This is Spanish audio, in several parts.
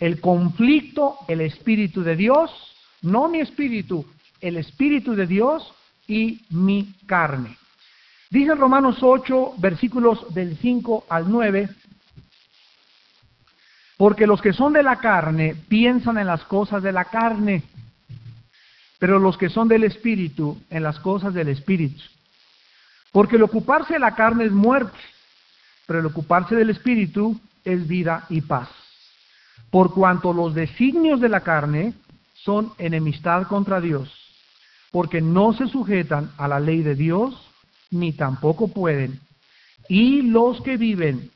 el conflicto, el Espíritu de Dios, no mi espíritu, el Espíritu de Dios y mi carne. Dice Romanos 8, versículos del 5 al 9, porque los que son de la carne piensan en las cosas de la carne, pero los que son del Espíritu en las cosas del Espíritu. Porque el ocuparse de la carne es muerte, pero el ocuparse del Espíritu es vida y paz. Por cuanto los designios de la carne son enemistad contra Dios, porque no se sujetan a la ley de Dios, ni tampoco pueden. Y los que viven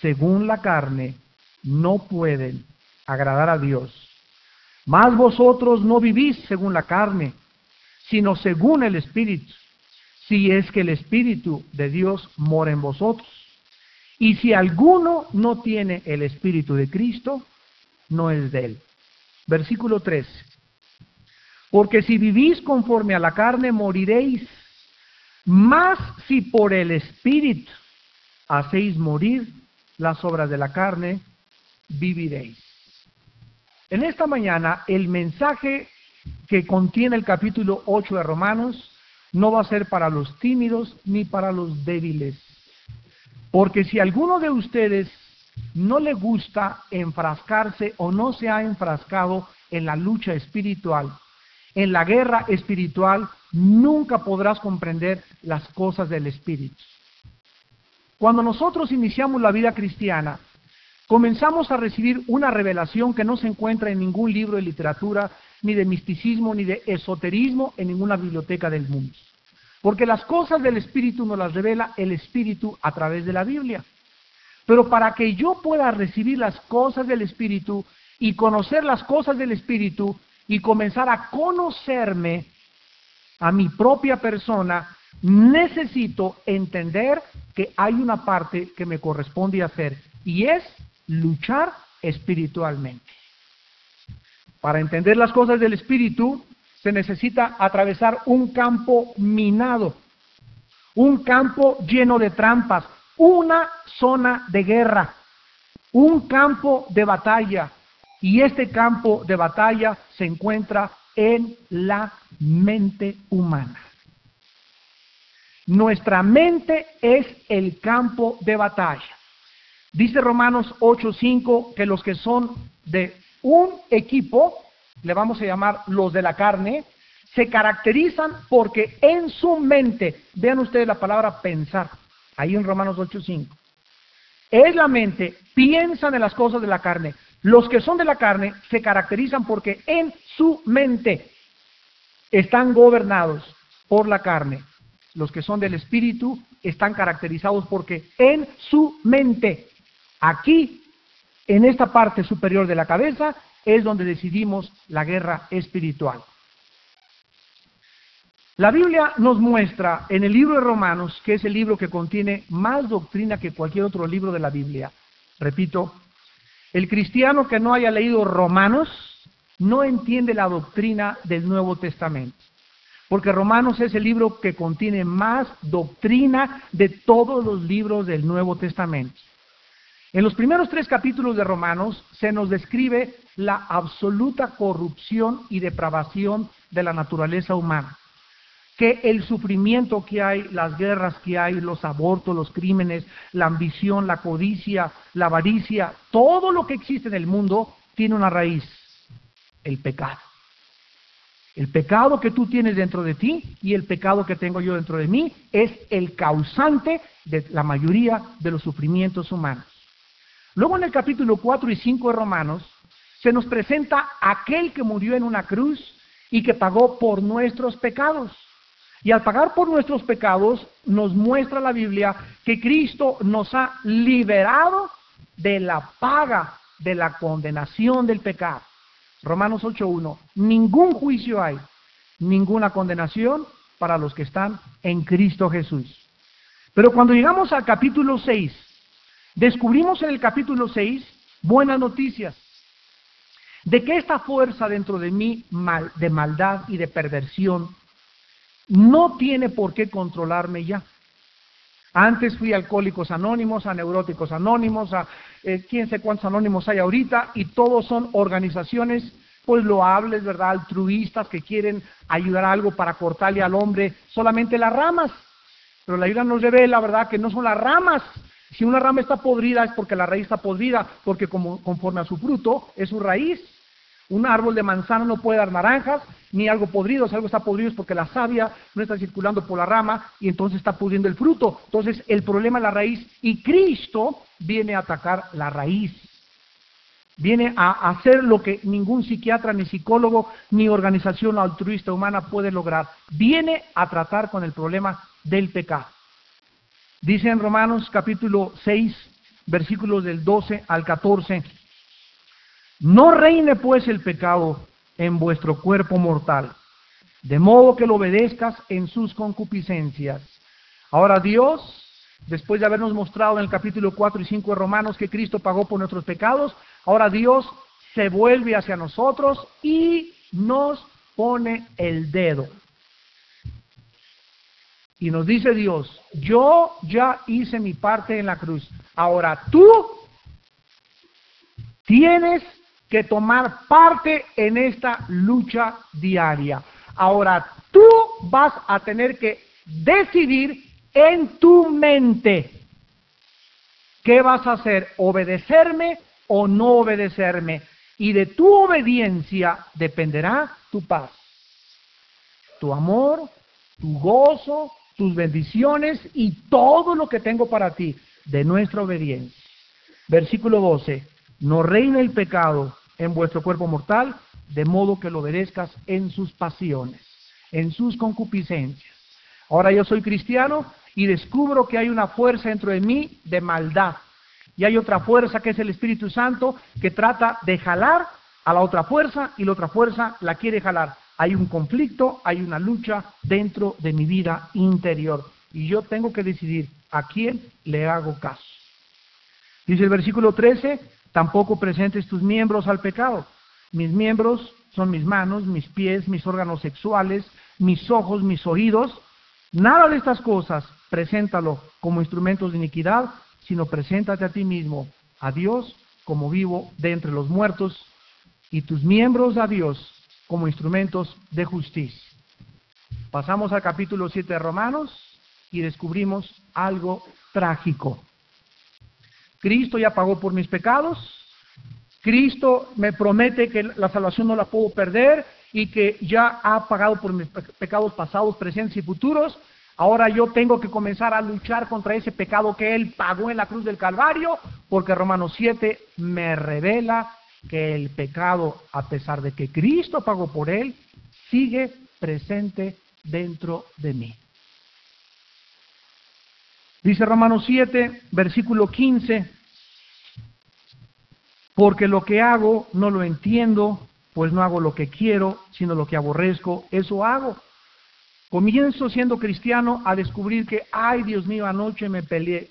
según la carne no pueden agradar a Dios. Mas vosotros no vivís según la carne, sino según el Espíritu, si es que el Espíritu de Dios mora en vosotros. Y si alguno no tiene el Espíritu de Cristo, no es de él. Versículo 3. Porque si vivís conforme a la carne, moriréis. Mas si por el Espíritu hacéis morir las obras de la carne, viviréis. En esta mañana el mensaje que contiene el capítulo 8 de Romanos no va a ser para los tímidos ni para los débiles. Porque si alguno de ustedes no le gusta enfrascarse o no se ha enfrascado en la lucha espiritual, en la guerra espiritual, nunca podrás comprender las cosas del Espíritu. Cuando nosotros iniciamos la vida cristiana, comenzamos a recibir una revelación que no se encuentra en ningún libro de literatura, ni de misticismo, ni de esoterismo en ninguna biblioteca del mundo. Porque las cosas del Espíritu nos las revela el Espíritu a través de la Biblia. Pero para que yo pueda recibir las cosas del Espíritu y conocer las cosas del Espíritu y comenzar a conocerme a mi propia persona, necesito entender que hay una parte que me corresponde hacer y es luchar espiritualmente. Para entender las cosas del espíritu se necesita atravesar un campo minado, un campo lleno de trampas, una zona de guerra, un campo de batalla. Y este campo de batalla se encuentra en la mente humana. Nuestra mente es el campo de batalla. Dice Romanos 8:5 que los que son de un equipo, le vamos a llamar los de la carne, se caracterizan porque en su mente, vean ustedes la palabra pensar, ahí en Romanos 8:5, es la mente, piensan en las cosas de la carne. Los que son de la carne se caracterizan porque en su mente están gobernados por la carne. Los que son del espíritu están caracterizados porque en su mente Aquí, en esta parte superior de la cabeza, es donde decidimos la guerra espiritual. La Biblia nos muestra en el libro de Romanos, que es el libro que contiene más doctrina que cualquier otro libro de la Biblia. Repito, el cristiano que no haya leído Romanos no entiende la doctrina del Nuevo Testamento. Porque Romanos es el libro que contiene más doctrina de todos los libros del Nuevo Testamento. En los primeros tres capítulos de Romanos se nos describe la absoluta corrupción y depravación de la naturaleza humana. Que el sufrimiento que hay, las guerras que hay, los abortos, los crímenes, la ambición, la codicia, la avaricia, todo lo que existe en el mundo tiene una raíz, el pecado. El pecado que tú tienes dentro de ti y el pecado que tengo yo dentro de mí es el causante de la mayoría de los sufrimientos humanos. Luego en el capítulo 4 y 5 de Romanos se nos presenta aquel que murió en una cruz y que pagó por nuestros pecados. Y al pagar por nuestros pecados nos muestra la Biblia que Cristo nos ha liberado de la paga de la condenación del pecado. Romanos 8.1. Ningún juicio hay, ninguna condenación para los que están en Cristo Jesús. Pero cuando llegamos al capítulo 6, Descubrimos en el capítulo 6 buenas noticias de que esta fuerza dentro de mí de maldad y de perversión no tiene por qué controlarme ya. Antes fui a Alcohólicos Anónimos, a Neuróticos Anónimos, a eh, quién sé cuántos anónimos hay ahorita, y todos son organizaciones pues loables, ¿verdad? Altruistas que quieren ayudar a algo para cortarle al hombre solamente las ramas. Pero la Biblia nos revela, ¿verdad?, que no son las ramas. Si una rama está podrida es porque la raíz está podrida, porque como, conforme a su fruto es su raíz. Un árbol de manzana no puede dar naranjas, ni algo podrido. Si algo está podrido es porque la savia no está circulando por la rama y entonces está pudriendo el fruto. Entonces el problema es la raíz y Cristo viene a atacar la raíz. Viene a hacer lo que ningún psiquiatra, ni psicólogo, ni organización altruista humana puede lograr. Viene a tratar con el problema del pecado. Dice en Romanos capítulo 6, versículos del 12 al 14. No reine pues el pecado en vuestro cuerpo mortal, de modo que lo obedezcas en sus concupiscencias. Ahora Dios, después de habernos mostrado en el capítulo 4 y 5 de Romanos que Cristo pagó por nuestros pecados, ahora Dios se vuelve hacia nosotros y nos pone el dedo. Y nos dice Dios, yo ya hice mi parte en la cruz. Ahora tú tienes que tomar parte en esta lucha diaria. Ahora tú vas a tener que decidir en tu mente qué vas a hacer, obedecerme o no obedecerme. Y de tu obediencia dependerá tu paz, tu amor, tu gozo, tus bendiciones y todo lo que tengo para ti de nuestra obediencia. Versículo 12. No reina el pecado en vuestro cuerpo mortal, de modo que lo obedezcas en sus pasiones, en sus concupiscencias. Ahora yo soy cristiano y descubro que hay una fuerza dentro de mí de maldad. Y hay otra fuerza que es el Espíritu Santo que trata de jalar a la otra fuerza y la otra fuerza la quiere jalar. Hay un conflicto, hay una lucha dentro de mi vida interior. Y yo tengo que decidir a quién le hago caso. Dice el versículo 13, Tampoco presentes tus miembros al pecado. Mis miembros son mis manos, mis pies, mis órganos sexuales, mis ojos, mis oídos. Nada de estas cosas preséntalo como instrumentos de iniquidad, sino preséntate a ti mismo, a Dios, como vivo de entre los muertos, y tus miembros a Dios como instrumentos de justicia. Pasamos al capítulo 7 de Romanos y descubrimos algo trágico. Cristo ya pagó por mis pecados. Cristo me promete que la salvación no la puedo perder y que ya ha pagado por mis pecados pasados, presentes y futuros. Ahora yo tengo que comenzar a luchar contra ese pecado que Él pagó en la cruz del Calvario, porque Romanos 7 me revela que el pecado, a pesar de que Cristo pagó por él, sigue presente dentro de mí. Dice Romanos 7, versículo 15, porque lo que hago no lo entiendo, pues no hago lo que quiero, sino lo que aborrezco, eso hago. Comienzo siendo cristiano a descubrir que, ay Dios mío, anoche me peleé.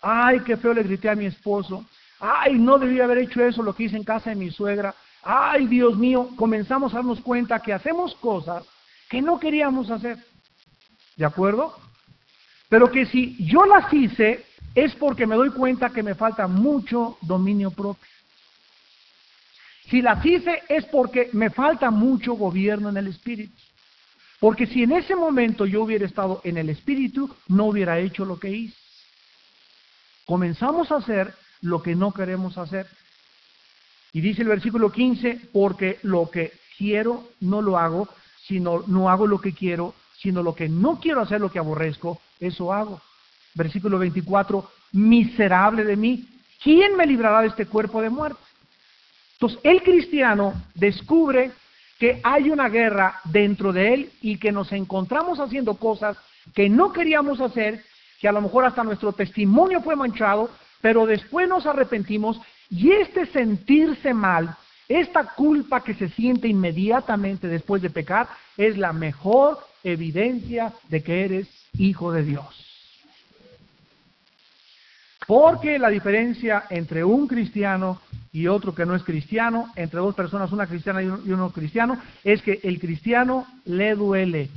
Ay, qué feo le grité a mi esposo. Ay, no debía haber hecho eso, lo que hice en casa de mi suegra. Ay, Dios mío, comenzamos a darnos cuenta que hacemos cosas que no queríamos hacer. ¿De acuerdo? Pero que si yo las hice es porque me doy cuenta que me falta mucho dominio propio. Si las hice es porque me falta mucho gobierno en el espíritu. Porque si en ese momento yo hubiera estado en el espíritu, no hubiera hecho lo que hice. Comenzamos a hacer lo que no queremos hacer. Y dice el versículo 15, porque lo que quiero no lo hago, sino no hago lo que quiero, sino lo que no quiero hacer, lo que aborrezco, eso hago. Versículo 24, miserable de mí, ¿quién me librará de este cuerpo de muerte? Entonces, el cristiano descubre que hay una guerra dentro de él y que nos encontramos haciendo cosas que no queríamos hacer, que a lo mejor hasta nuestro testimonio fue manchado, pero después nos arrepentimos y este sentirse mal, esta culpa que se siente inmediatamente después de pecar, es la mejor evidencia de que eres hijo de Dios. Porque la diferencia entre un cristiano y otro que no es cristiano, entre dos personas, una cristiana y uno cristiano, es que el cristiano le duele.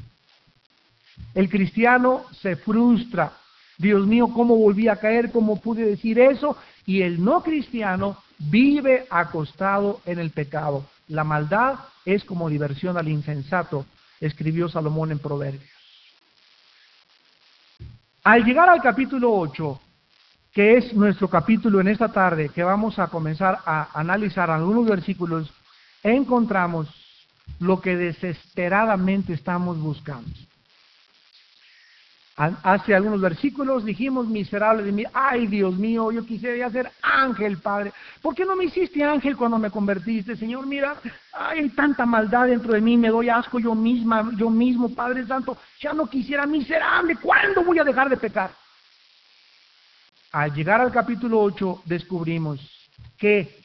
El cristiano se frustra. Dios mío, ¿cómo volví a caer? ¿Cómo pude decir eso? Y el no cristiano vive acostado en el pecado. La maldad es como diversión al insensato, escribió Salomón en Proverbios. Al llegar al capítulo 8, que es nuestro capítulo en esta tarde, que vamos a comenzar a analizar algunos versículos, encontramos lo que desesperadamente estamos buscando. Hace algunos versículos dijimos, miserable de mí, ay Dios mío, yo quisiera ser ángel, Padre. ¿Por qué no me hiciste ángel cuando me convertiste, Señor? Mira, hay tanta maldad dentro de mí, me doy asco yo misma, yo mismo, Padre Santo. Ya no quisiera, miserable, ¿cuándo voy a dejar de pecar? Al llegar al capítulo 8 descubrimos que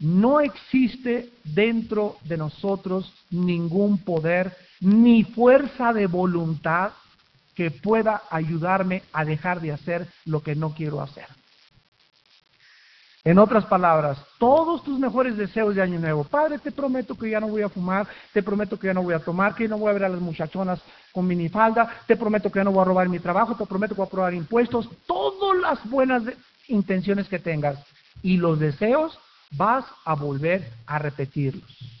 no existe dentro de nosotros ningún poder ni fuerza de voluntad que pueda ayudarme a dejar de hacer lo que no quiero hacer. En otras palabras, todos tus mejores deseos de año nuevo. Padre, te prometo que ya no voy a fumar, te prometo que ya no voy a tomar, que no voy a ver a las muchachonas con minifalda, te prometo que ya no voy a robar mi trabajo, te prometo que voy a probar impuestos, todas las buenas intenciones que tengas y los deseos vas a volver a repetirlos.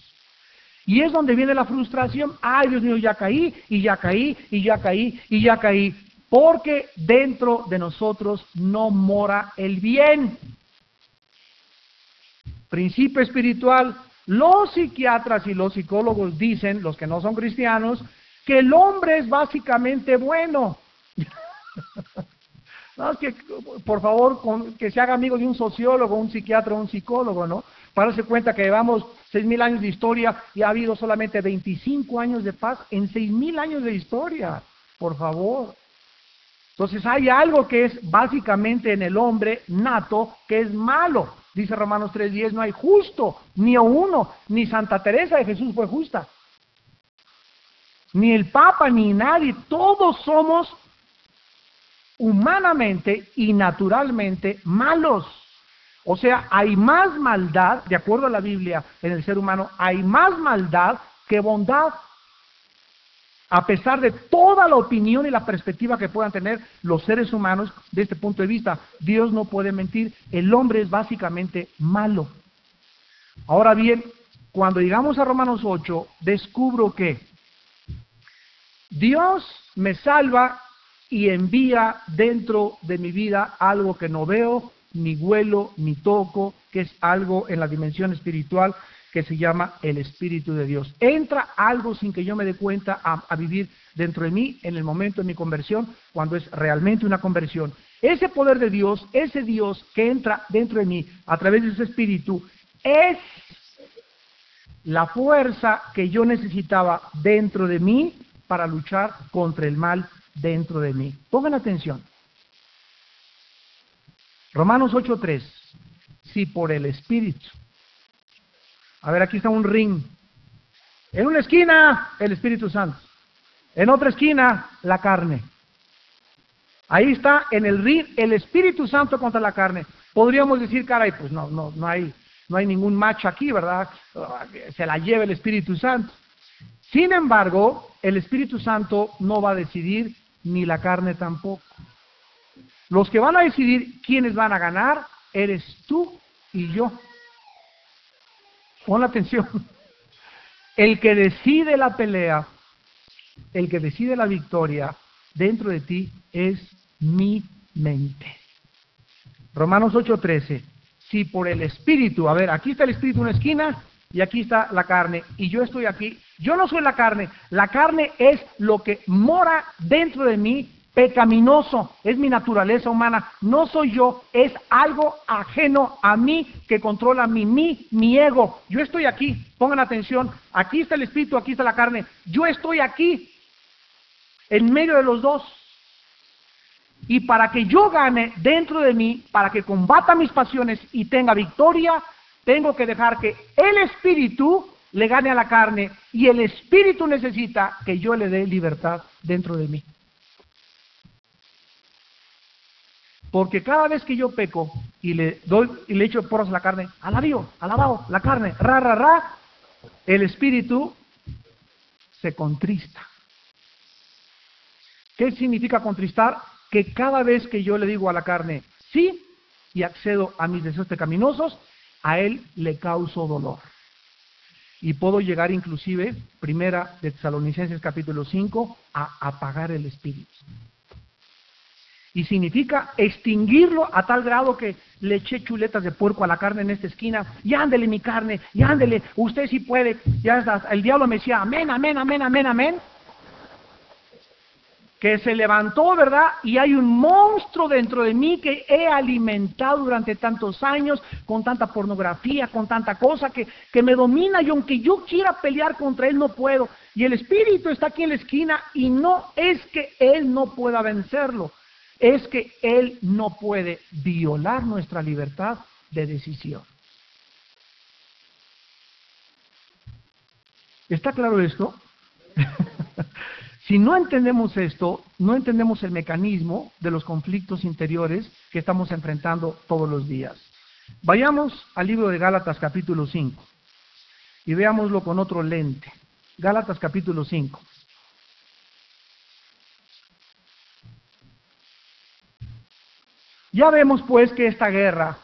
Y es donde viene la frustración. Ay, Dios mío, ya caí, y ya caí, y ya caí, y ya caí. Porque dentro de nosotros no mora el bien. Principio espiritual. Los psiquiatras y los psicólogos dicen, los que no son cristianos, que el hombre es básicamente bueno. por favor, que se haga amigo de un sociólogo, un psiquiatra, un psicólogo, ¿no? Para darse cuenta que llevamos seis mil años de historia y ha habido solamente 25 años de paz en seis mil años de historia. Por favor. Entonces hay algo que es básicamente en el hombre nato que es malo. Dice Romanos 3:10, no hay justo, ni uno, ni Santa Teresa de Jesús fue justa. Ni el Papa, ni nadie, todos somos humanamente y naturalmente malos. O sea, hay más maldad, de acuerdo a la Biblia, en el ser humano, hay más maldad que bondad. A pesar de toda la opinión y la perspectiva que puedan tener los seres humanos de este punto de vista, Dios no puede mentir. El hombre es básicamente malo. Ahora bien, cuando llegamos a Romanos 8, descubro que Dios me salva y envía dentro de mi vida algo que no veo, ni huelo, ni toco, que es algo en la dimensión espiritual que se llama el Espíritu de Dios. Entra algo sin que yo me dé cuenta a, vivir dentro de mí en el momento de mi conversión, cuando es realmente una conversión. Ese poder de Dios, ese Dios que entra dentro de mí a través de ese Espíritu, es la fuerza que yo necesitaba dentro de mí para luchar contra el mal dentro de mí. Pongan atención. Romanos 8.3. Si por el Espíritu. A ver, aquí está un ring. En una esquina, el Espíritu Santo. En otra esquina, la carne. Ahí está en el ring el Espíritu Santo contra la carne. Podríamos decir, caray, pues no, no, no hay, no hay ningún macho aquí, ¿verdad? Se la lleva el Espíritu Santo. Sin embargo, el Espíritu Santo no va a decidir, ni la carne tampoco. Los que van a decidir quiénes van a ganar eres tú y yo. Pon atención. El que decide la pelea, el que decide la victoria dentro de ti es mi mente. Romanos 8:13. Si por el Espíritu, a ver, aquí está el Espíritu en una esquina y aquí está la carne, y yo estoy aquí, yo no soy la carne, la carne es lo que mora dentro de mí pecaminoso, es mi naturaleza humana, no soy yo, es algo ajeno a mí que controla mi, mí, mi ego. Yo estoy aquí, pongan atención, aquí está el espíritu, aquí está la carne, yo estoy aquí, en medio de los dos. Y para que yo gane dentro de mí, para que combata mis pasiones y tenga victoria, tengo que dejar que el espíritu le gane a la carne y el espíritu necesita que yo le dé libertad dentro de mí. Porque cada vez que yo peco y le doy y le echo porras a la carne, alabío, alabado, la carne, ra, ra, ra, el espíritu se contrista. ¿Qué significa contristar? que cada vez que yo le digo a la carne sí y accedo a mis deseos pecaminosos, a él le causo dolor. Y puedo llegar inclusive, primera de Tesalonicenses capítulo 5, a apagar el espíritu. Y significa extinguirlo a tal grado que le eché chuletas de puerco a la carne en esta esquina. Y ándele mi carne, y ándele, usted sí puede. Ya está. El diablo me decía, amén, amén, amén, amén, amén que se levantó, ¿verdad? Y hay un monstruo dentro de mí que he alimentado durante tantos años con tanta pornografía, con tanta cosa que, que me domina y aunque yo quiera pelear contra él no puedo. Y el espíritu está aquí en la esquina y no es que él no pueda vencerlo, es que él no puede violar nuestra libertad de decisión. ¿Está claro esto? Si no entendemos esto, no entendemos el mecanismo de los conflictos interiores que estamos enfrentando todos los días. Vayamos al libro de Gálatas capítulo 5 y veámoslo con otro lente. Gálatas capítulo 5. Ya vemos pues que esta guerra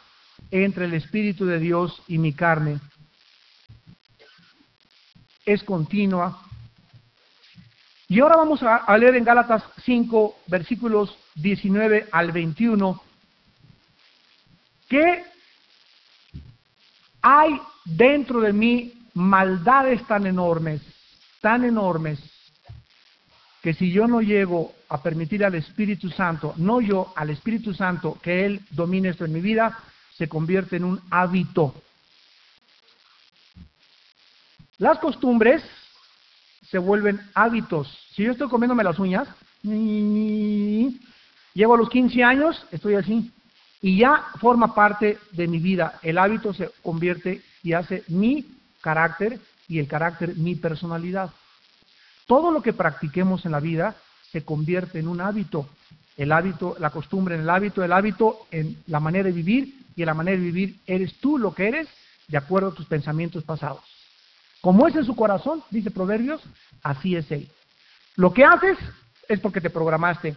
entre el Espíritu de Dios y mi carne es continua. Y ahora vamos a, leer en Gálatas 5, versículos 19 al 21, que hay dentro de mí maldades tan enormes, tan enormes, que si yo no llego a permitir al Espíritu Santo, no yo, al Espíritu Santo, que Él domine esto en mi vida, se convierte en un hábito. Las costumbres se vuelven hábitos. Si yo estoy comiéndome las uñas, llego a los 15 años, estoy así, y ya forma parte de mi vida. El hábito se convierte y hace mi carácter y el carácter mi personalidad. Todo lo que practiquemos en la vida se convierte en un hábito. El hábito, la costumbre en el hábito, el hábito en la manera de vivir y en la manera de vivir eres tú lo que eres de acuerdo a tus pensamientos pasados. Como es en su corazón, dice Proverbios, así es él. Lo que haces es porque te programaste.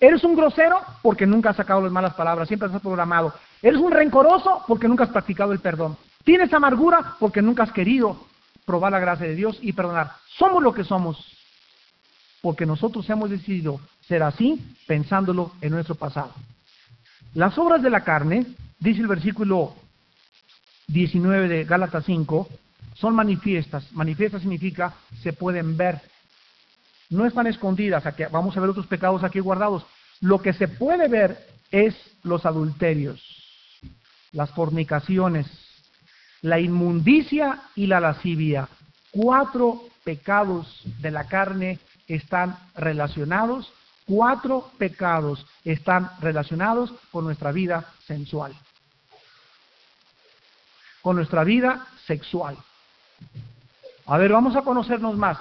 Eres un grosero porque nunca has sacado las malas palabras, siempre has programado. Eres un rencoroso porque nunca has practicado el perdón. Tienes amargura porque nunca has querido probar la gracia de Dios y perdonar. Somos lo que somos porque nosotros hemos decidido ser así pensándolo en nuestro pasado. Las obras de la carne, dice el versículo 19 de Gálatas 5, son manifiestas. Manifiestas significa se pueden ver. No están escondidas. Vamos a ver otros pecados aquí guardados. Lo que se puede ver es los adulterios, las fornicaciones, la inmundicia y la lascivia. Cuatro pecados de la carne están relacionados, cuatro pecados están relacionados con nuestra vida sensual, con nuestra vida sexual. A ver, vamos a conocernos más.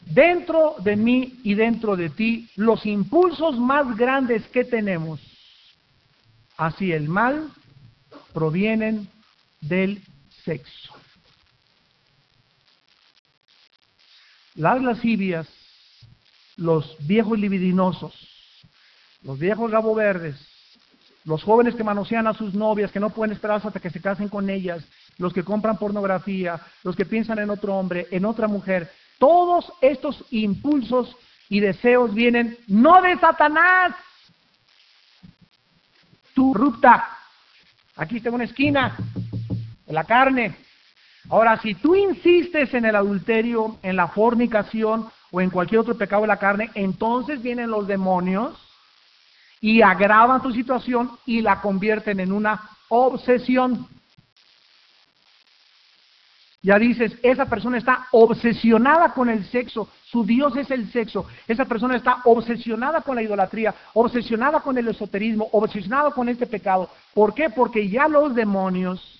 Dentro de mí y dentro de ti, los impulsos más grandes que tenemos hacia el mal provienen del sexo. Las lascivias, los viejos libidinosos, los viejos rabo verdes, los jóvenes que manosean a sus novias, que no pueden esperar hasta que se casen con ellas, los que compran pornografía, los que piensan en otro hombre, en otra mujer, todos estos impulsos y deseos vienen no de Satanás. Tu rupta. Aquí tengo una esquina, en la carne. Ahora, si tú insistes en el adulterio, en la fornicación o en cualquier otro pecado de la carne, entonces vienen los demonios y agravan tu situación y la convierten en una obsesión. Ya dices, esa persona está obsesionada con el sexo, su Dios es el sexo, esa persona está obsesionada con la idolatría, obsesionada con el esoterismo, obsesionada con este pecado. ¿Por qué? Porque ya los demonios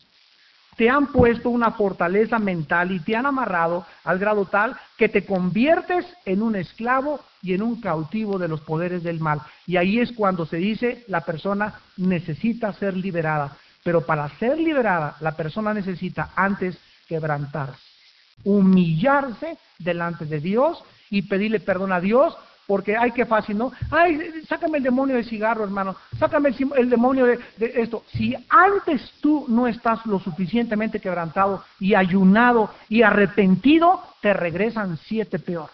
te han puesto una fortaleza mental y te han amarrado al grado tal que te conviertes en un esclavo y en un cautivo de los poderes del mal. Y ahí es cuando se dice la persona necesita ser liberada. Pero para ser liberada, la persona necesita antes quebrantarse, humillarse delante de Dios y pedirle perdón a Dios porque hay que fácil, ¿no? Ay, sácame el demonio de cigarro, hermano, sácame el, demonio de, de, esto. Si antes tú no estás lo suficientemente quebrantado y ayunado y arrepentido, te regresan siete peor.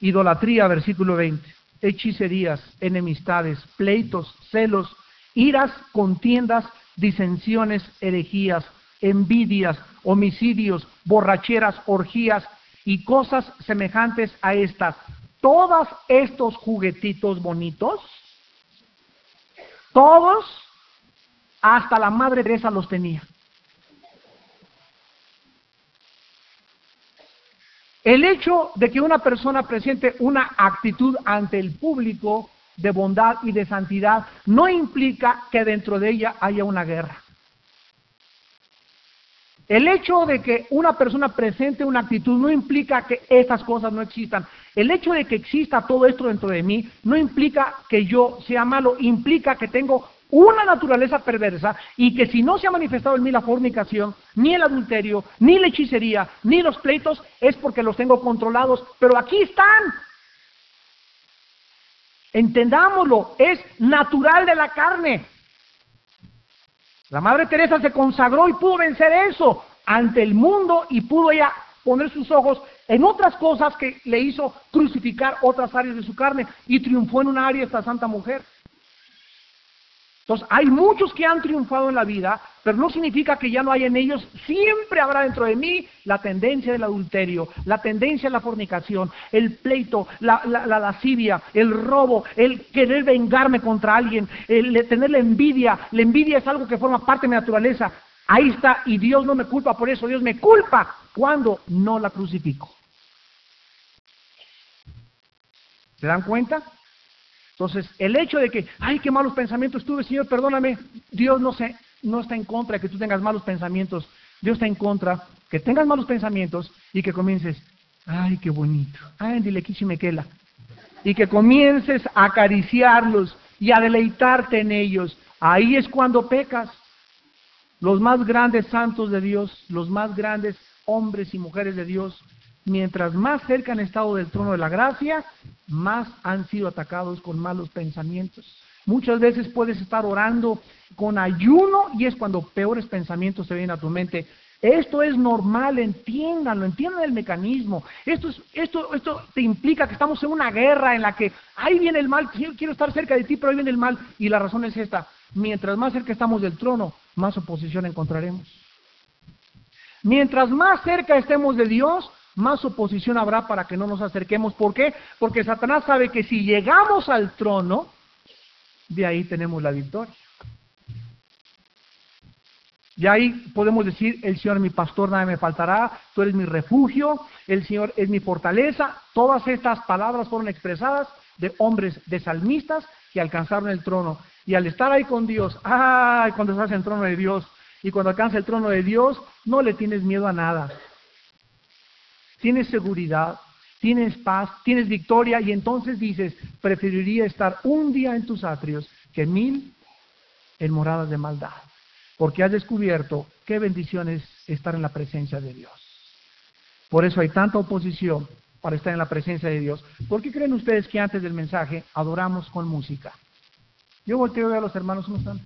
Idolatría, versículo 20. Hechicerías, enemistades, pleitos, celos, iras, contiendas, disensiones, herejías, envidias, homicidios, borracheras, orgías y cosas semejantes a estas. Todos estos juguetitos bonitos, todos, hasta la Madre Teresa los tenía. El hecho de que una persona presente una actitud ante el público de bondad y de santidad no implica que dentro de ella haya una guerra. El hecho de que una persona presente una actitud no implica que estas cosas no existan. El hecho de que exista todo esto dentro de mí no implica que yo sea malo, implica que tengo una naturaleza perversa y que si no se ha manifestado en mí la fornicación, ni el adulterio, ni la hechicería, ni los pleitos, es porque los tengo controlados. Pero aquí están. Entendámoslo, es natural de la carne. La Madre Teresa se consagró y pudo vencer eso ante el mundo y pudo ella poner sus ojos en otras cosas que le hizo crucificar otras áreas de su carne y triunfó en una área esta santa mujer. Entonces, hay muchos que han triunfado en la vida, pero no significa que ya no haya en ellos, siempre habrá dentro de mí la tendencia del adulterio, la tendencia a la fornicación, el pleito, la, la, lascivia, el robo, el querer vengarme contra alguien, el tener la envidia. La envidia es algo que forma parte de mi naturaleza. Ahí está, y Dios no me culpa por eso, Dios me culpa cuando no la crucifico. ¿Se dan cuenta? Entonces, el hecho de que, ay, qué malos pensamientos tuve, Señor, perdóname, Dios no, se, no está en contra de que tú tengas malos pensamientos. Dios está en contra que tengas malos pensamientos y que comiences, ay, qué bonito, ay, dile quela. Y que comiences a acariciarlos y a deleitarte en ellos. Ahí es cuando pecas. Los más grandes santos de Dios, los más grandes hombres y mujeres de Dios, mientras más cerca han estado del trono de la gracia, más han sido atacados con malos pensamientos. Muchas veces puedes estar orando con ayuno y es cuando peores pensamientos te vienen a tu mente. Esto es normal, entiéndanlo, entiendan el mecanismo. Esto, es, esto, esto te implica que estamos en una guerra en la que ahí viene el mal, quiero estar cerca de ti, pero ahí viene el mal. Y la razón es esta, mientras más cerca estamos del trono, más oposición encontraremos. Mientras más cerca estemos de Dios, más oposición habrá para que no nos acerquemos. ¿Por qué? Porque Satanás sabe que si llegamos al trono, de ahí tenemos la victoria. Y ahí podemos decir, el Señor mi pastor, nada me faltará, tú eres mi refugio, el Señor es mi fortaleza. Todas estas palabras fueron expresadas de hombres, de salmistas que alcanzaron el trono. Y al estar ahí con Dios, ¡ay! Cuando estás en el trono de Dios y cuando alcanza el trono de Dios, no le tienes miedo a nada tienes seguridad, tienes paz, tienes victoria y entonces dices, preferiría estar un día en tus atrios que mil en moradas de maldad, porque has descubierto qué bendición es estar en la presencia de Dios. Por eso hay tanta oposición para estar en la presencia de Dios. ¿Por qué creen ustedes que antes del mensaje adoramos con música? Yo volteo a los hermanos, ¿cómo están?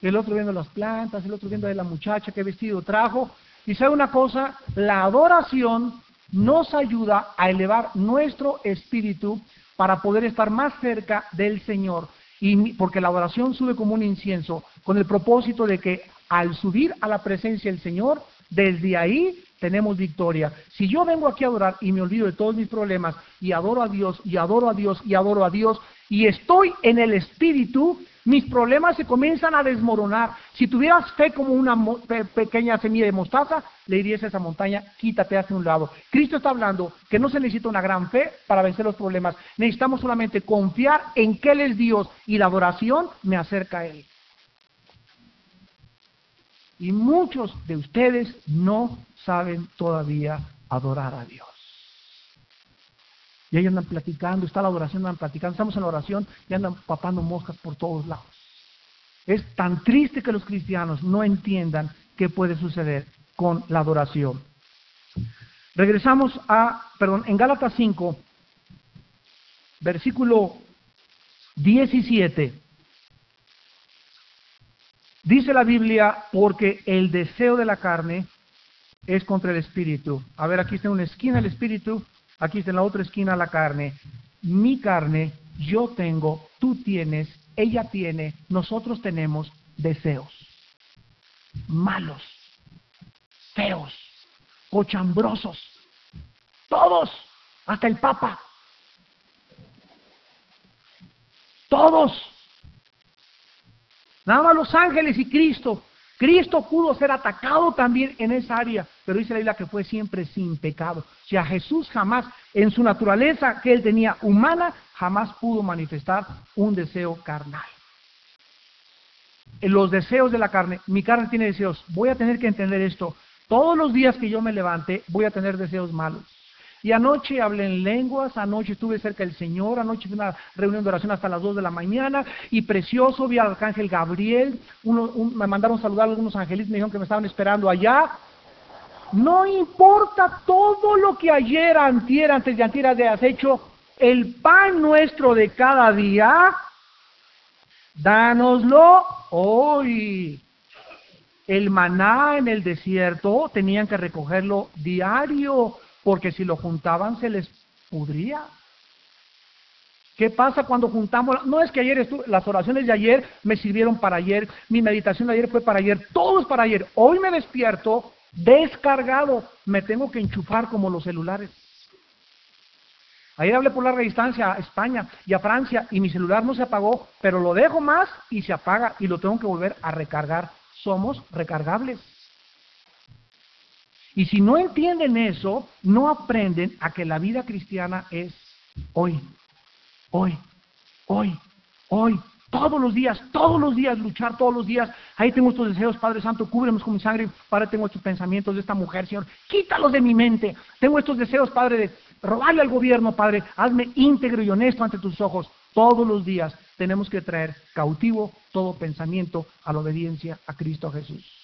El otro viendo las plantas, el otro viendo a la muchacha que vestido trajo, y sabe una cosa, la adoración nos ayuda a elevar nuestro espíritu para poder estar más cerca del Señor. Y porque la adoración sube como un incienso, con el propósito de que al subir a la presencia del Señor, desde ahí tenemos victoria. Si yo vengo aquí a adorar y me olvido de todos mis problemas y adoro a Dios y adoro a Dios y adoro a Dios y estoy en el Espíritu, mis problemas se comienzan a desmoronar. Si tuvieras fe como una pequeña semilla de mostaza, le dirías a esa montaña, quítate hacia un lado. Cristo está hablando que no se necesita una gran fe para vencer los problemas. Necesitamos solamente confiar en que Él es Dios y la adoración me acerca a Él. Y muchos de ustedes no saben todavía adorar a Dios. Y ahí andan platicando, está la adoración, andan platicando, estamos en la oración y andan papando moscas por todos lados. Es tan triste que los cristianos no entiendan qué puede suceder con la adoración. Regresamos a, perdón, en Gálatas 5, versículo 17. Dice la Biblia, porque el deseo de la carne es contra el espíritu. A ver, aquí está una esquina el espíritu, aquí está en la otra esquina la carne. Mi carne, yo tengo, tú tienes, ella tiene, nosotros tenemos deseos malos, feos, cochambrosos, todos, hasta el Papa, todos, nada más los ángeles y Cristo. Cristo pudo ser atacado también en esa área, pero dice la Biblia que fue siempre sin pecado. O sea, Jesús jamás, en su naturaleza que él tenía humana, jamás pudo manifestar un deseo carnal los deseos de la carne, mi carne tiene deseos, voy a tener que entender esto. Todos los días que yo me levante voy a tener deseos malos. Y anoche hablé en lenguas, anoche estuve cerca del Señor, anoche fue una reunión de oración hasta las 2 de la mañana y precioso, vi al arcángel Gabriel, me mandaron saludar a algunos angelitos, me dijeron que me estaban esperando allá. No importa todo lo que ayer, antier, antes de antier has hecho, el pan nuestro de cada día, Dánoslo hoy. El maná en el desierto tenían que recogerlo diario, porque si lo juntaban se les pudría. ¿Qué pasa cuando juntamos? No es que ayer estuve, las oraciones de ayer me sirvieron para ayer, mi meditación de ayer fue para ayer, todo es para ayer. Hoy me despierto descargado, me tengo que enchufar como los celulares. Ayer hablé por larga distancia a España y a Francia y mi celular no se apagó, pero lo dejo más y se apaga y lo tengo que volver a recargar. Somos recargables. Y si no entienden eso, no aprenden a que la vida cristiana es hoy, hoy, hoy, hoy, todos los días, todos los días, luchar todos los días. Ahí tengo estos deseos, Padre Santo, cúbrenos con mi sangre. Padre, tengo estos pensamientos de esta mujer, Señor. Quítalos de mi mente. Tengo estos deseos, Padre, de robarle al gobierno, Padre. Hazme íntegro y honesto ante tus ojos. Todos los días tenemos que traer cautivo todo pensamiento a la obediencia a Cristo Jesús.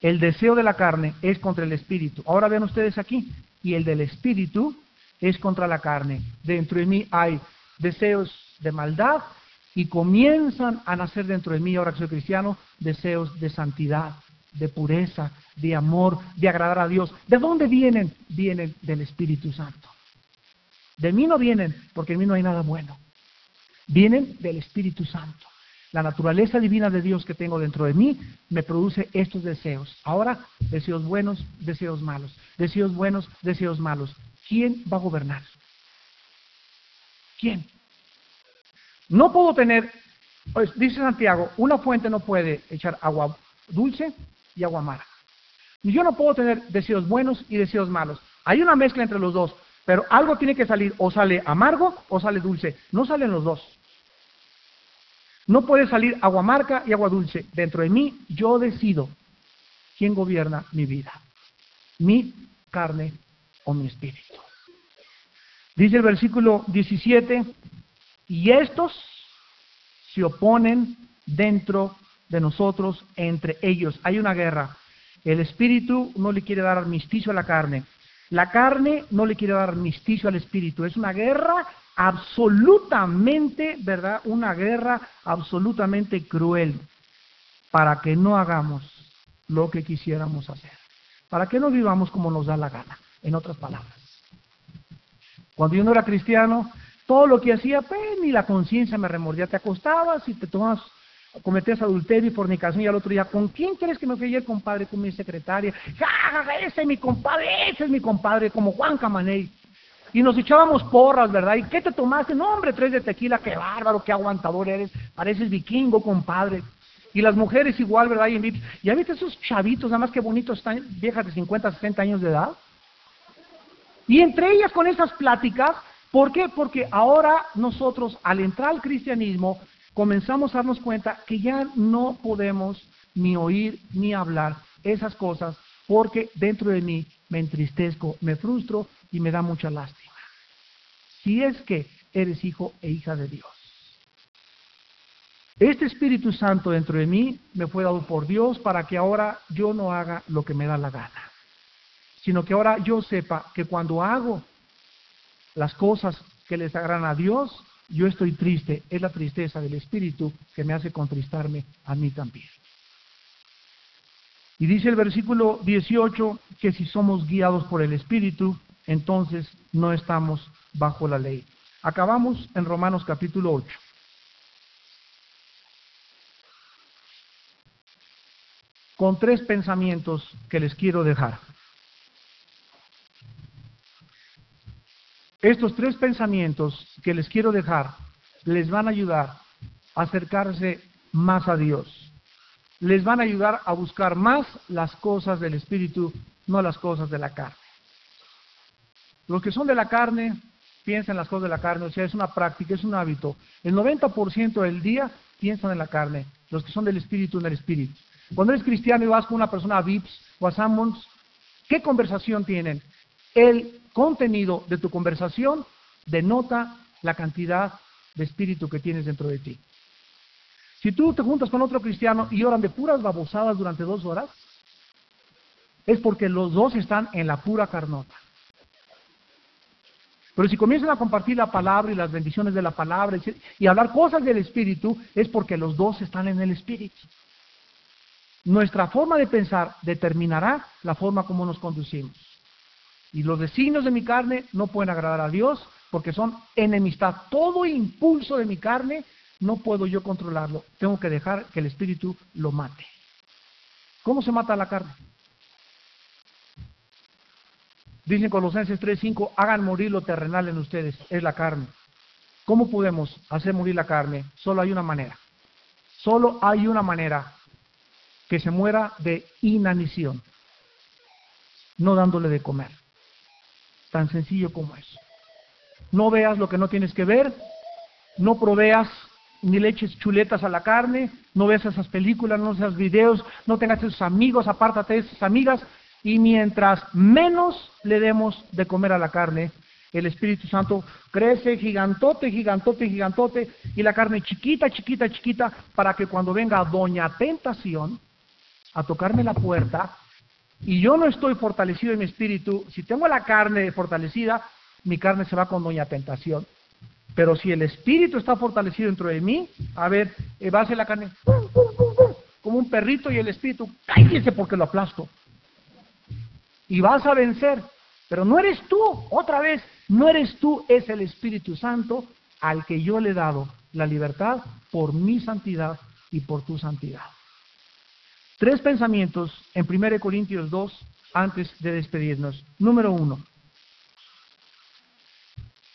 El deseo de la carne es contra el espíritu. Ahora vean ustedes aquí. Y el del espíritu es contra la carne. Dentro de mí hay deseos de maldad y comienzan a nacer dentro de mí, ahora que soy cristiano, deseos de santidad, de pureza, de amor, de agradar a Dios. ¿De dónde vienen? Vienen del Espíritu Santo. De mí no vienen, porque en mí no hay nada bueno. Vienen del Espíritu Santo. La naturaleza divina de Dios que tengo dentro de mí me produce estos deseos. Ahora, deseos buenos, deseos malos. Deseos buenos, deseos malos. ¿Quién va a gobernar? ¿Quién? No puedo tener, pues, dice Santiago, una fuente no puede echar agua dulce y agua amarga. Yo no puedo tener deseos buenos y deseos malos. Hay una mezcla entre los dos, pero algo tiene que salir, o sale amargo o sale dulce. No salen los dos. No puede salir agua amarga y agua dulce. Dentro de mí yo decido quién gobierna mi vida. Mi carne o mi espíritu. Dice el versículo 17, y estos se oponen dentro de nosotros, entre ellos. Hay una guerra. El espíritu no le quiere dar armisticio a la carne. La carne no le quiere dar armisticio al espíritu. Es una guerra absolutamente, ¿verdad? Una guerra absolutamente cruel para que no hagamos lo que quisiéramos hacer. Para que no vivamos como nos da la gana, en otras palabras. Cuando yo no era cristiano, todo lo que hacía, pues ni la conciencia me remordía. Te acostabas y te tomas, cometías adulterio y fornicación y al otro día, ¿con quién crees que me fui ayer, compadre? Con mi secretaria. ¡Ja, ese es mi compadre! Ese es mi compadre, como Juan Camaney. Y nos echábamos porras, ¿verdad? ¿Y qué te tomaste? No, hombre, tres de tequila, qué bárbaro, qué aguantador eres. Pareces vikingo, compadre. Y las mujeres igual, ¿verdad? Y ya viste esos chavitos, nada más que bonitos están, viejas de 50, 60 años de edad. Y entre ellas con esas pláticas, ¿Por qué? Porque ahora nosotros, al entrar al cristianismo, comenzamos a darnos cuenta que ya no podemos ni oír ni hablar esas cosas porque dentro de mí me entristezco, me frustro y me da mucha lástima. Si es que eres hijo e hija de Dios. Este Espíritu Santo dentro de mí me fue dado por Dios para que ahora yo no haga lo que me da la gana. sino que ahora yo sepa que cuando hago las cosas que les agradan a Dios, yo estoy triste. Es la tristeza del Espíritu que me hace contristarme a mí también. Y dice el versículo 18 que si somos guiados por el Espíritu, entonces no estamos bajo la ley. Acabamos en Romanos capítulo 8. Con tres pensamientos que les quiero dejar. Estos tres pensamientos que les quiero dejar les van a ayudar a acercarse más a Dios les van a ayudar a buscar más las cosas del Espíritu, no las cosas de la carne. Los que son de la carne, piensan en las cosas de la carne, o sea, es una práctica, es un hábito. El 90% del día piensan en la carne, los que son del Espíritu en el Espíritu. Cuando eres cristiano y vas con una persona a VIPs o a Sammons, ¿qué conversación tienen? El contenido de tu conversación denota la cantidad de espíritu que tienes dentro de ti. Si tú te juntas con otro cristiano y oran de puras babosadas durante dos horas, es porque los dos están en la pura carnota. Pero si comienzan a compartir la palabra y las bendiciones de la palabra y hablar cosas del Espíritu, es porque los dos están en el Espíritu. Nuestra forma de pensar determinará la forma como nos conducimos. Y los designios de mi carne no pueden agradar a Dios porque son enemistad. Todo impulso de mi carne no puedo yo controlarlo, tengo que dejar que el espíritu lo mate. ¿Cómo se mata la carne? Dicen Colosenses 3:5, hagan morir lo terrenal en ustedes, es la carne. ¿Cómo podemos hacer morir la carne? Solo hay una manera. Solo hay una manera que se muera de inanición, no dándole de comer. Tan sencillo como eso. No veas lo que no tienes que ver, no proveas ni le eches chuletas a la carne, no veas esas películas, no veas videos, no tengas esos amigos, apártate de esas amigas, y mientras menos le demos de comer a la carne, el Espíritu Santo crece gigantote, gigantote, gigantote, y la carne chiquita, chiquita, chiquita, para que cuando venga Doña Tentación a tocarme la puerta, y yo no estoy fortalecido en mi espíritu, si tengo la carne fortalecida, mi carne se va con Doña Tentación. Pero si el espíritu está fortalecido dentro de mí, a ver, eh, va a ser la carne como un perrito y el espíritu, cállese porque lo aplasto. Y vas a vencer. Pero no eres tú, otra vez, no eres tú, es el Espíritu Santo al que yo le he dado la libertad por mi santidad y por tu santidad. Tres pensamientos en 1 Corintios 2 antes de despedirnos. Número uno,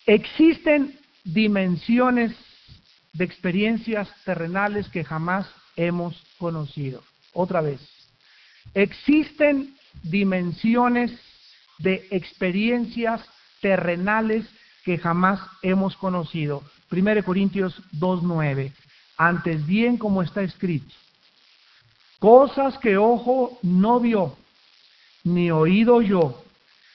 existen dimensiones de experiencias terrenales que jamás hemos conocido. Otra vez, existen dimensiones de experiencias terrenales que jamás hemos conocido. 1 Corintios 2.9. Antes bien como está escrito, cosas que ojo no vio, ni oído yo,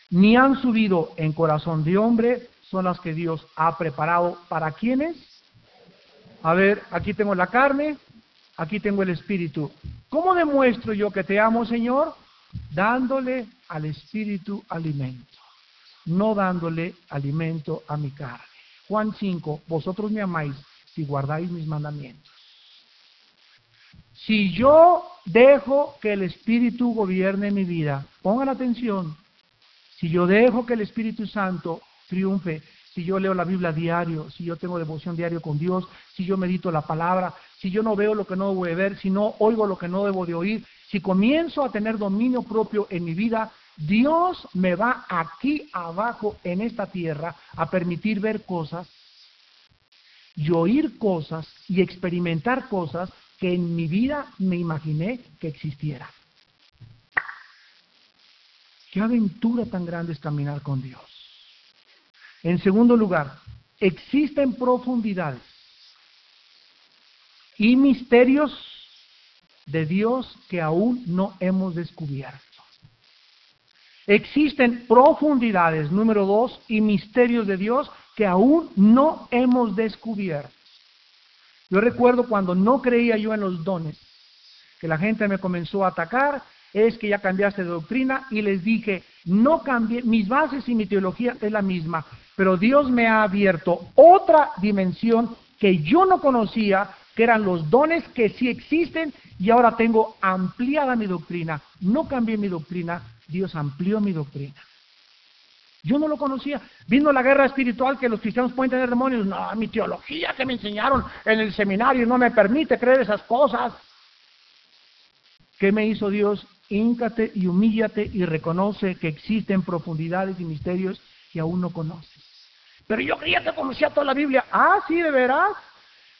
ni han subido en corazón de hombre, son las que Dios ha preparado para quienes. A ver, aquí tengo la carne, aquí tengo el espíritu. ¿Cómo demuestro yo que te amo, Señor? Dándole al espíritu alimento, no dándole alimento a mi carne. Juan 5, vosotros me amáis si guardáis mis mandamientos. Si yo dejo que el Espíritu gobierne mi vida, pongan atención, si yo dejo que el Espíritu Santo triunfe, si yo leo la Biblia diario, si yo tengo devoción diario con Dios, si yo medito la palabra, si yo no veo lo que no debo de ver, si no oigo lo que no debo de oír, si comienzo a tener dominio propio en mi vida, Dios me va aquí abajo en esta tierra a permitir ver cosas y oír cosas y experimentar cosas que en mi vida me imaginé que existieran. Qué aventura tan grande es caminar con Dios. En segundo lugar, existen profundidades y misterios de Dios que aún no hemos descubierto. Existen profundidades, número dos, y misterios de Dios que aún no hemos descubierto. Yo recuerdo cuando no creía yo en los dones, que la gente me comenzó a atacar, es que ya cambiaste de doctrina y les dije, No cambié, mis bases y mi teología es la misma, pero Dios me ha abierto otra dimensión que yo no conocía, que eran los dones que sí existen y ahora tengo ampliada mi doctrina. No cambié mi doctrina, Dios amplió mi doctrina. Yo no lo conocía. Vino la guerra espiritual que los cristianos pueden tener demonios. No, mi teología que me enseñaron en el seminario no me permite creer esas cosas. ¿Qué me hizo Dios? Híncate y humíllate y reconoce que existen profundidades y misterios que aún no conoces. Pero yo creía que conocía toda la Biblia. Ah, sí, de veras.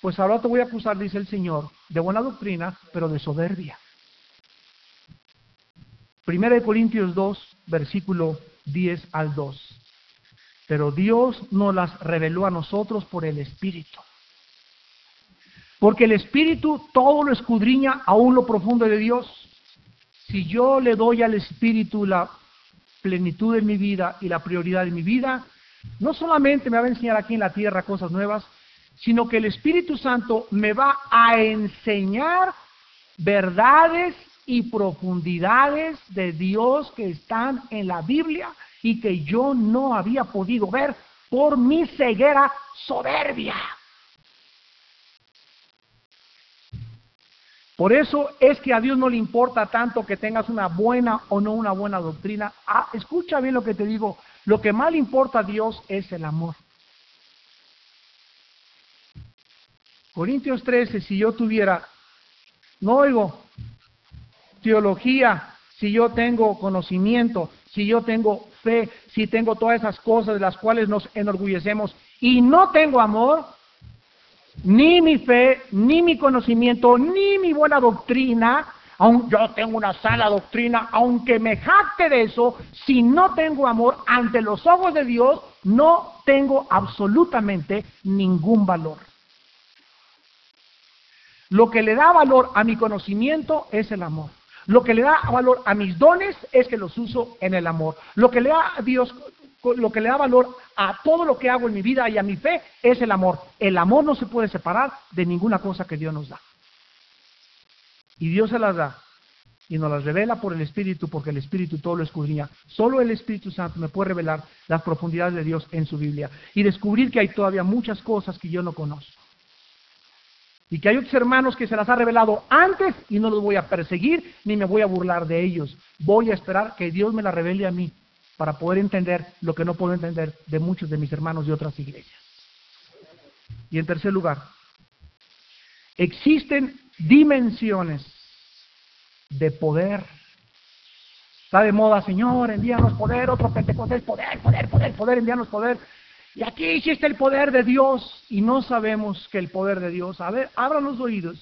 Pues ahora te voy a acusar, dice el Señor, de buena doctrina, pero de soberbia. Primera de Corintios 2, versículo 10 al 2. Pero Dios nos las reveló a nosotros por el Espíritu. Porque el Espíritu todo lo escudriña aún lo profundo de Dios. Si yo le doy al Espíritu la plenitud de mi vida y la prioridad de mi vida, no solamente me va a enseñar aquí en la tierra cosas nuevas, sino que el Espíritu Santo me va a enseñar verdades y profundidades de Dios que están en la Biblia y que yo no había podido ver por mi ceguera soberbia. Por eso es que a Dios no le importa tanto que tengas una buena o no una buena doctrina. Ah, escucha bien lo que te digo. Lo que más le importa a Dios es el amor. Corintios 13, si yo tuviera, no oigo, teología, si yo tengo conocimiento, si yo tengo fe, si tengo todas esas cosas de las cuales nos enorgullecemos y no tengo amor, ni mi fe, ni mi conocimiento, ni mi buena doctrina, aunque yo tengo una sana doctrina, aunque me jacte de eso, si no tengo amor ante los ojos de Dios, no tengo absolutamente ningún valor. Lo que le da valor a mi conocimiento es el amor. Lo que le da valor a mis dones es que los uso en el amor. Lo que le da a Dios, lo que le da valor a todo lo que hago en mi vida y a mi fe es el amor. El amor no se puede separar de ninguna cosa que Dios nos da. Y Dios se las da y nos las revela por el Espíritu, porque el Espíritu todo lo escudriña. Solo el Espíritu Santo me puede revelar las profundidades de Dios en su Biblia y descubrir que hay todavía muchas cosas que yo no conozco. Y que hay otros hermanos que se las ha revelado antes y no los voy a perseguir ni me voy a burlar de ellos. Voy a esperar que Dios me la revele a mí para poder entender lo que no puedo entender de muchos de mis hermanos de otras iglesias. Y en tercer lugar, existen dimensiones de poder. Está de moda, Señor, envíanos poder, otro Pentecostés, poder, poder, poder, poder, envíanos poder. Y aquí existe el poder de Dios y no sabemos que el poder de Dios. A ver, abran los oídos.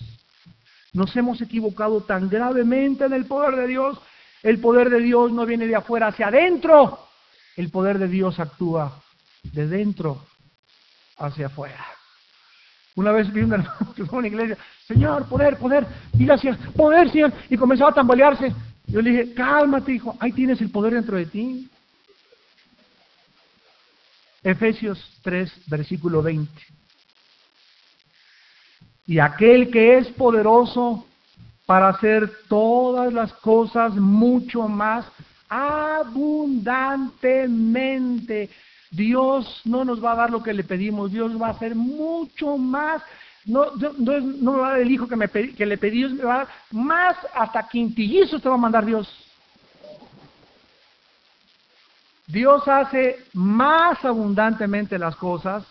Nos hemos equivocado tan gravemente en el poder de Dios. El poder de Dios no viene de afuera hacia adentro. El poder de Dios actúa de dentro hacia afuera. Una vez vi una, una iglesia, Señor, poder, poder, y gracias, poder, Señor, y comenzaba a tambalearse. Yo le dije, cálmate, hijo, ahí tienes el poder dentro de ti. Efesios 3, versículo 20. Y aquel que es poderoso para hacer todas las cosas mucho más abundantemente. Dios no nos va a dar lo que le pedimos, Dios va a hacer mucho más. No, no, no me va a dar el hijo que, me que le pedí, me va a dar más, hasta quintillizos te va a mandar Dios. Dios hace más abundantemente las cosas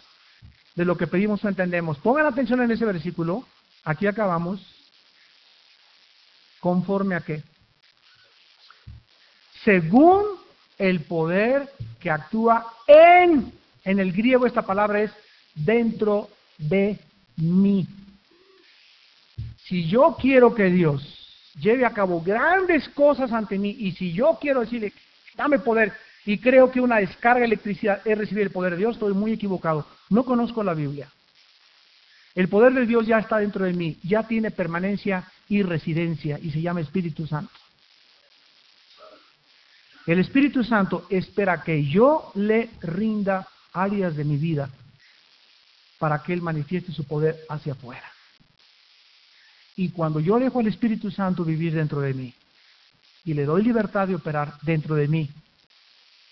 de lo que pedimos o entendemos. Pongan atención en ese versículo. Aquí acabamos. ¿Conforme a qué? Según el poder que actúa en, en el griego esta palabra es dentro de mí. Si yo quiero que Dios lleve a cabo grandes cosas ante mí y si yo quiero decirle, dame poder, y creo que una descarga de electricidad es recibir el poder de Dios, estoy muy equivocado. No conozco la Biblia. El poder de Dios ya está dentro de mí, ya tiene permanencia y residencia y se llama Espíritu Santo. El Espíritu Santo espera que yo le rinda áreas de mi vida para que Él manifieste su poder hacia afuera. Y cuando yo dejo al Espíritu Santo vivir dentro de mí y le doy libertad de operar dentro de mí,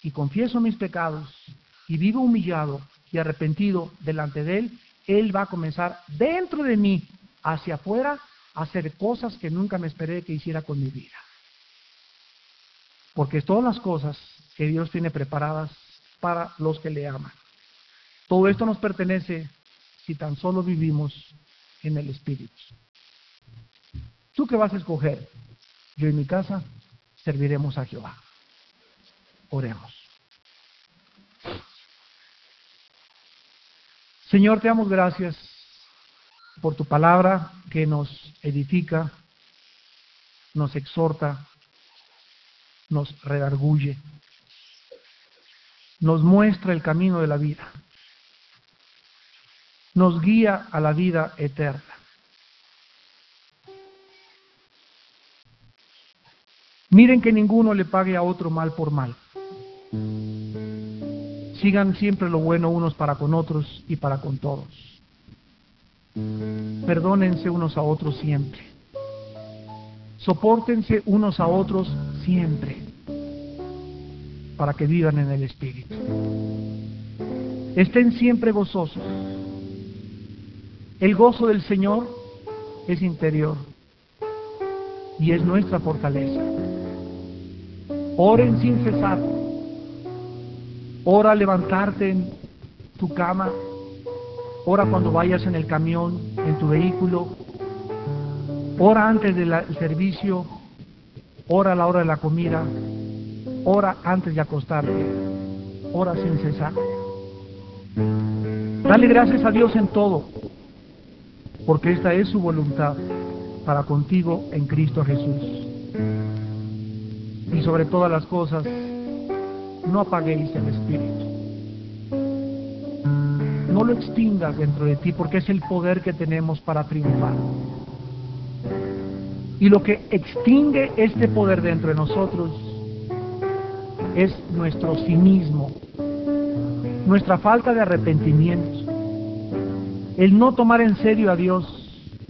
y confieso mis pecados y vivo humillado y arrepentido delante de Él, Él va a comenzar dentro de mí, hacia afuera, a hacer cosas que nunca me esperé que hiciera con mi vida. Porque todas las cosas que Dios tiene preparadas para los que le aman. Todo esto nos pertenece si tan solo vivimos en el Espíritu. ¿Tú qué vas a escoger? Yo en mi casa serviremos a Jehová. Oremos. Señor, te damos gracias por tu palabra que nos edifica, nos exhorta, nos redarguye, nos muestra el camino de la vida, nos guía a la vida eterna. Miren que ninguno le pague a otro mal por mal. Sigan siempre lo bueno unos para con otros y para con todos. Perdónense unos a otros siempre. Sopórtense unos a otros siempre para que vivan en el Espíritu. Estén siempre gozosos. El gozo del Señor es interior y es nuestra fortaleza. Oren sin cesar. Ora levantarte en tu cama. Ora cuando vayas en el camión, en tu vehículo. Ora antes del servicio. Ora a la hora de la comida. Ora antes de acostarte. Ora sin cesar. Dale gracias a Dios en todo, porque esta es su voluntad para contigo en Cristo Jesús. Y sobre todas las cosas, no apaguéis el No lo extingas dentro de ti porque es el poder que tenemos para triunfar. Y lo que extingue este poder dentro de nosotros es nuestro cinismo, nuestra falta de arrepentimiento, el no tomar en serio a Dios,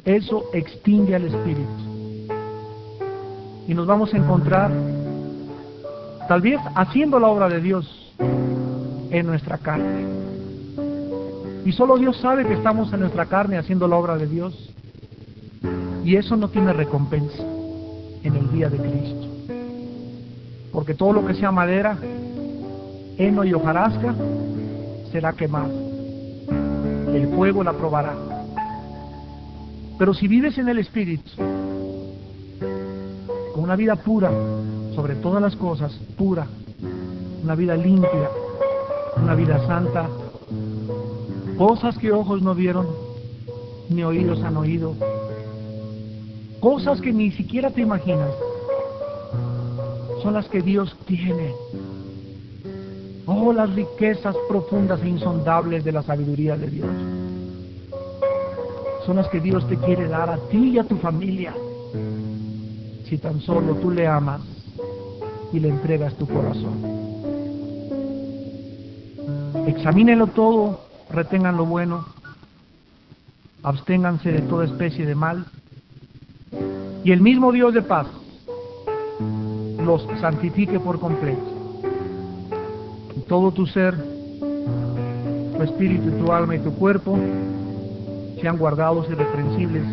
eso extingue al Espíritu. Y nos vamos a encontrar tal vez haciendo la obra de Dios en nuestra carne. Y solo Dios sabe que estamos en nuestra carne haciendo la obra de Dios. Y eso no tiene recompensa en el día de Cristo. Porque todo lo que sea madera, heno y hojarasca será quemado. El fuego la probará. Pero si vives en el Espíritu, con una vida pura, sobre todas las cosas, pura, una vida limpia, una vida santa, cosas que ojos no vieron, ni oídos han oído, cosas que ni siquiera te imaginas, son las que Dios tiene. Oh, las riquezas profundas e insondables de la sabiduría de Dios. Son las que Dios te quiere dar a ti y a tu familia. Si tan solo tú le amas y le entregas tu corazón. Examínenlo todo, retengan lo bueno, absténganse de toda especie de mal, y el mismo Dios de paz los santifique por completo. Y todo tu ser, tu espíritu, tu alma y tu cuerpo sean guardados irreprensibles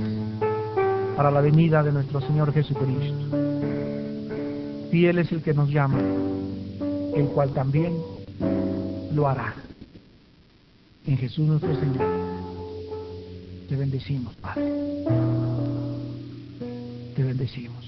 para la venida de nuestro Señor Jesucristo. Fiel es el que nos llama, el cual también lo hará. En Jesús nuestro Señor. Te bendecimos, Padre. Te bendecimos.